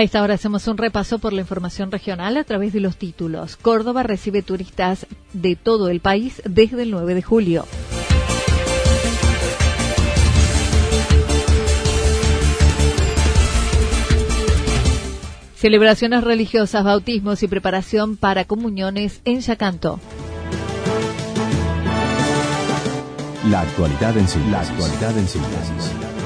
A esta hora hacemos un repaso por la información regional a través de los títulos. Córdoba recibe turistas de todo el país desde el 9 de julio. Celebraciones religiosas, bautismos y preparación para comuniones en Yacanto. La actualidad en síntesis. La actualidad en síntesis.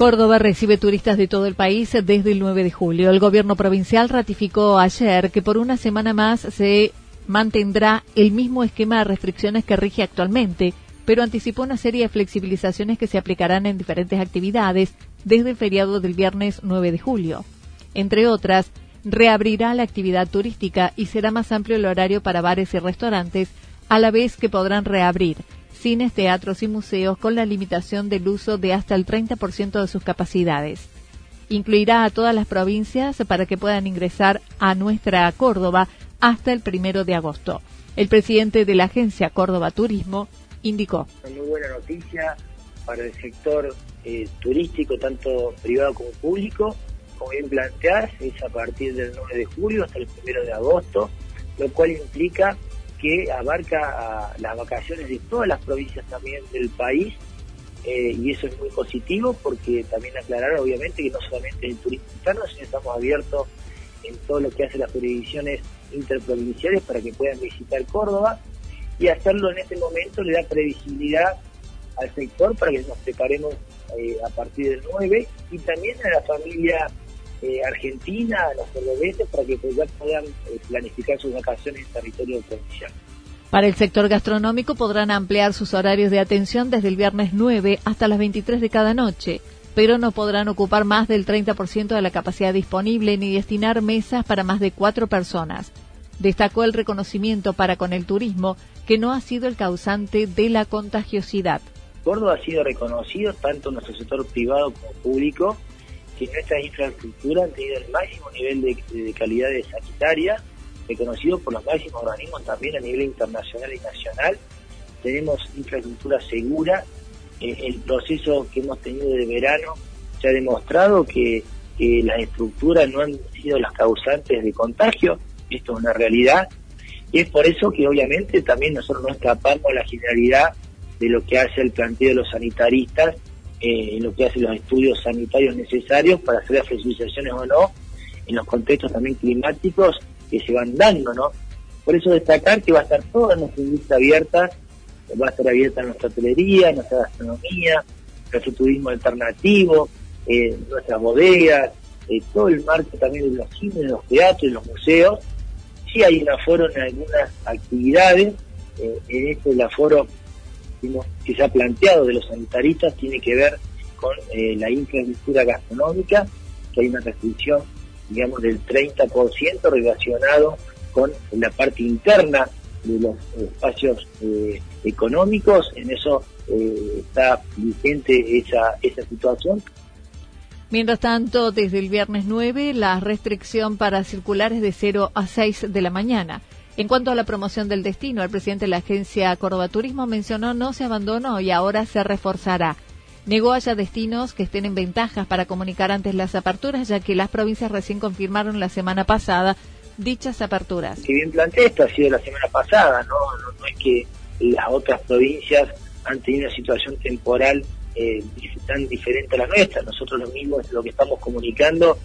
Córdoba recibe turistas de todo el país desde el 9 de julio. El gobierno provincial ratificó ayer que por una semana más se mantendrá el mismo esquema de restricciones que rige actualmente, pero anticipó una serie de flexibilizaciones que se aplicarán en diferentes actividades desde el feriado del viernes 9 de julio. Entre otras, reabrirá la actividad turística y será más amplio el horario para bares y restaurantes, a la vez que podrán reabrir cines, teatros y museos con la limitación del uso de hasta el 30% de sus capacidades. Incluirá a todas las provincias para que puedan ingresar a nuestra Córdoba hasta el primero de agosto. El presidente de la agencia Córdoba Turismo indicó. Muy buena noticia para el sector eh, turístico, tanto privado como público. Como bien planteás, es a partir del 9 de julio hasta el primero de agosto, lo cual implica que abarca las vacaciones de todas las provincias también del país eh, y eso es muy positivo porque también aclarar obviamente que no solamente en el turismo interno, sino estamos abiertos en todo lo que hace las jurisdicciones interprovinciales para que puedan visitar Córdoba y hacerlo en este momento le da previsibilidad al sector para que nos preparemos eh, a partir del 9 y también a la familia eh, Argentina, a los cordobeses, para que pues, ya puedan eh, planificar sus vacaciones en territorio provincial. Para el sector gastronómico podrán ampliar sus horarios de atención desde el viernes 9 hasta las 23 de cada noche, pero no podrán ocupar más del 30% de la capacidad disponible ni destinar mesas para más de cuatro personas. Destacó el reconocimiento para con el turismo que no ha sido el causante de la contagiosidad. Córdoba ha sido reconocido tanto en nuestro sector privado como público que nuestras infraestructuras han tenido el máximo nivel de, calidad de sanitaria, reconocido por los máximos organismos también a nivel internacional y nacional. Tenemos infraestructura segura. Eh, el proceso que hemos tenido de verano se ha demostrado que, las estructuras no han sido las causantes de contagio. Esto es una realidad. Y es por eso que obviamente también nosotros no escapamos a la generalidad de lo que hace el planteo de los sanitaristas eh, lo que hace los estudios sanitarios necesarios para hacer las flexibilizaciones o no en los contextos también climáticos que se van dando, ¿no? Por eso destacar que va a estar toda nuestra industria abierta, va a estar abierta nuestra hotelería, nuestra gastronomía, nuestro turismo alternativo, eh, nuestras bodegas, eh, todo el marco también de los cines, los teatros, los museos. Sí hay un aforo en algunas actividades, en este el aforo que se ha planteado de los sanitaristas tiene que ver con eh, la infraestructura gastronómica, que hay una restricción, digamos, del 30% relacionado con la parte interna de los espacios eh, económicos, en eso eh, está vigente esa, esa situación. Mientras tanto, desde el viernes 9, la restricción para circular es de 0 a 6 de la mañana. En cuanto a la promoción del destino, el presidente de la agencia Córdoba Turismo mencionó no se abandonó y ahora se reforzará. Negó haya destinos que estén en ventajas para comunicar antes las aperturas, ya que las provincias recién confirmaron la semana pasada dichas aperturas. Si bien plantea esto ha sido la semana pasada, ¿no? No, es que las otras provincias han tenido una situación temporal eh, tan diferente a la nuestra. Nosotros lo mismo, lo que estamos comunicando,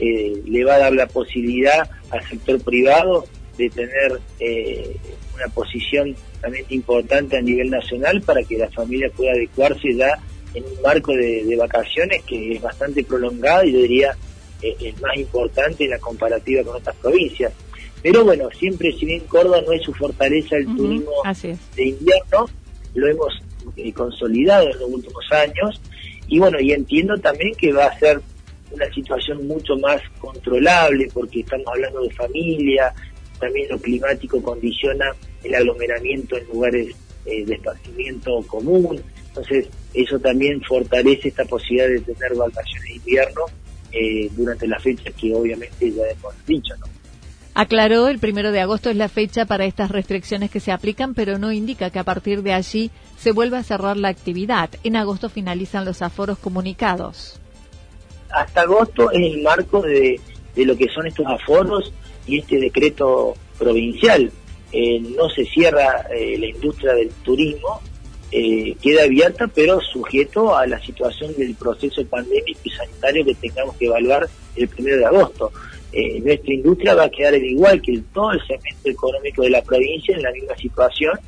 eh, le va a dar la posibilidad al sector privado de tener eh, una posición también importante a nivel nacional para que la familia pueda adecuarse ya en un marco de, vacaciones que es bastante prolongado y yo diría eh, es más importante en la comparativa con otras provincias. Pero bueno, siempre si bien Córdoba no es su fortaleza el turismo de invierno, lo hemos eh, consolidado en los últimos años y bueno, y entiendo también que va a ser una situación mucho más controlable porque estamos hablando de familia, también lo climático condiciona el aglomeramiento en lugares eh, de esparcimiento común, entonces eso también fortalece esta posibilidad de tener vacaciones de invierno eh, durante la fecha que obviamente ya hemos dicho, ¿no? Aclaró, el primero de agosto es la fecha para estas restricciones que se aplican, pero no indica que a partir de allí se vuelva a cerrar la actividad. En agosto finalizan los aforos comunicados. Hasta agosto es el marco de, de lo que son estos aforos y este decreto provincial. Eh, no se cierra eh, la industria del turismo, eh, queda abierta, pero sujeto a la situación del proceso pandémico y sanitario que tengamos que evaluar el primero de agosto. nuestra industria va a quedar igual que todo el segmento económico de la provincia en la misma situación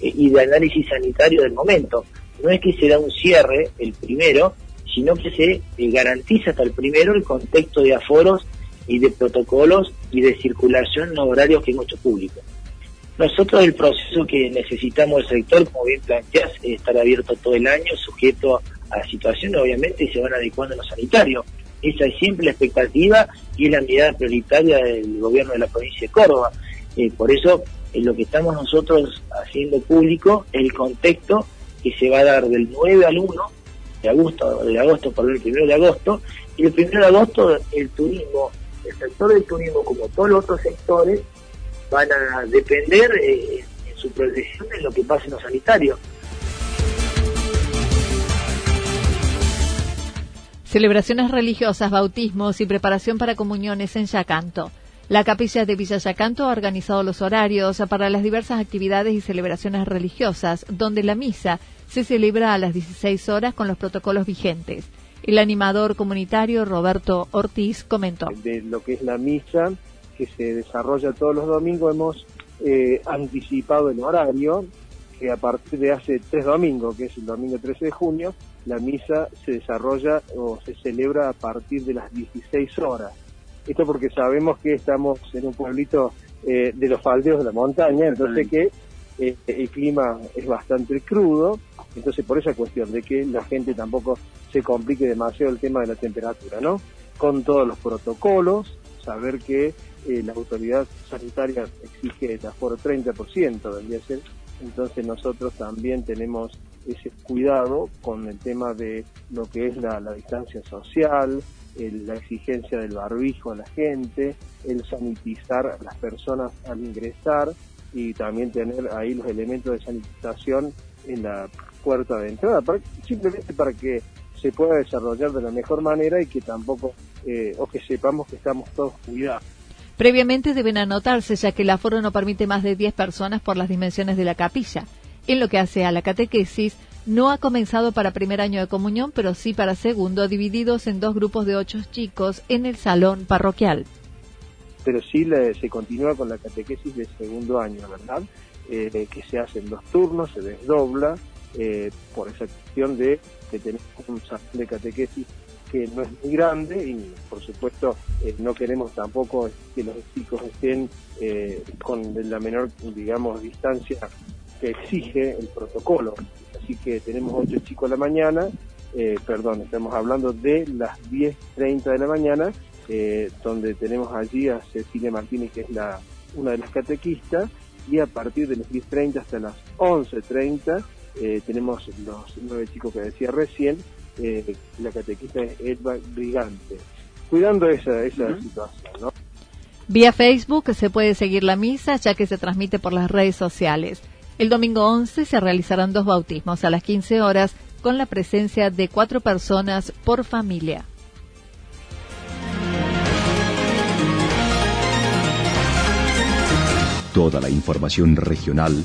y de análisis sanitario del momento. No es que se da un cierre el primero, sino que se garantiza hasta el primero el contexto de aforos y de protocolos y de circulación en horarios que hemos hecho público. Nosotros el proceso que necesitamos el sector, como bien planteas, es estar abierto todo el año, sujeto a la situación, obviamente, y se van adecuando a lo sanitario. Esa es siempre la expectativa y es la mirada prioritaria del gobierno de la provincia de Córdoba. Eh, por eso, en lo que estamos nosotros haciendo público, el contexto que se va a dar del 9 al 1 de agosto, de agosto, por el 1 de agosto, y el 1 de agosto el turismo el sector del turismo, como todos los otros sectores, van a depender eh, en su progresión de lo que pase en lo sanitario. Celebraciones religiosas, bautismos y preparación para comuniones en Yacanto. La capilla de Villa Yacanto ha organizado los horarios para las diversas actividades y celebraciones religiosas, donde la misa se celebra a las 16 horas con los protocolos vigentes. El animador comunitario Roberto Ortiz comentó. De lo que es la misa que se desarrolla todos los domingos hemos eh, anticipado el horario que a partir de hace tres domingos, que es el domingo 13 de junio, la misa se desarrolla o se celebra a partir de las 16 horas. Esto porque sabemos que estamos en un pueblito eh, de los faldeos de la montaña, entonces que eh, el clima es bastante crudo, entonces por esa cuestión de que la gente tampoco se complique demasiado el tema de la temperatura, ¿no? Con todos los protocolos, saber que eh, la autoridad sanitaria exige el aforo 30%, vendría a ser, entonces nosotros también tenemos ese cuidado con el tema de lo que es la, distancia social, la exigencia del barbijo a la gente, el sanitizar a las personas al ingresar y también tener ahí los elementos de sanitización en la puerta de entrada, simplemente para que se pueda desarrollar de la mejor manera y que tampoco, eh, o que sepamos que estamos todos cuidados. Previamente deben anotarse, ya que el aforo no permite más de 10 personas por las dimensiones de la capilla. En lo que hace a la catequesis, no ha comenzado para primer año de comunión, pero sí para segundo, divididos en dos grupos de ocho chicos en el salón parroquial. Pero sí se continúa con la catequesis de segundo año, ¿verdad? Eh, que se hacen dos turnos, se desdobla, eh, por esa cuestión de que tenemos un salón de catequesis que no es muy grande y por supuesto eh, no queremos tampoco que los chicos estén eh, con la menor, digamos, distancia que exige el protocolo. Así que tenemos ocho chicos a la mañana, perdón, estamos hablando de las 10.30 de la mañana, donde tenemos allí a Cecilia Martínez, que es la una de las catequistas, y a partir de las 10.30 hasta las 11.30 eh, tenemos los nueve chicos que decía recién, eh, la catequista Elba Brigante, cuidando esa, esa situación, ¿no? Vía Facebook se puede seguir la misa ya que se transmite por las redes sociales. El domingo 11 se realizarán dos bautismos a las 15 horas con la presencia de cuatro personas por familia. Toda la información regional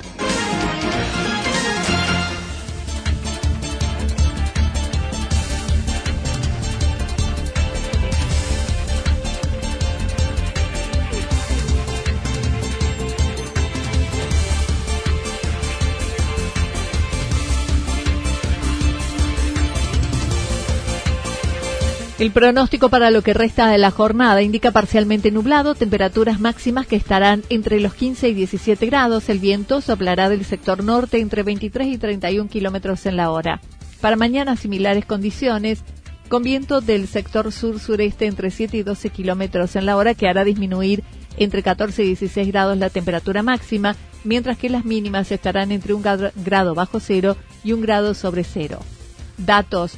El pronóstico para lo que resta de la jornada indica parcialmente nublado, temperaturas máximas que estarán entre los 15 y 17 grados. El viento soplará del sector norte entre 23 y 31 kilómetros en la hora. Para mañana, similares condiciones, con viento del sector sur-sureste entre 7 y 12 kilómetros en la hora, que hará disminuir entre 14 y 16 grados la temperatura máxima, mientras que las mínimas estarán entre un grado bajo cero y un grado sobre cero. Datos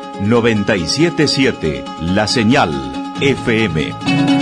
977 La Señal FM.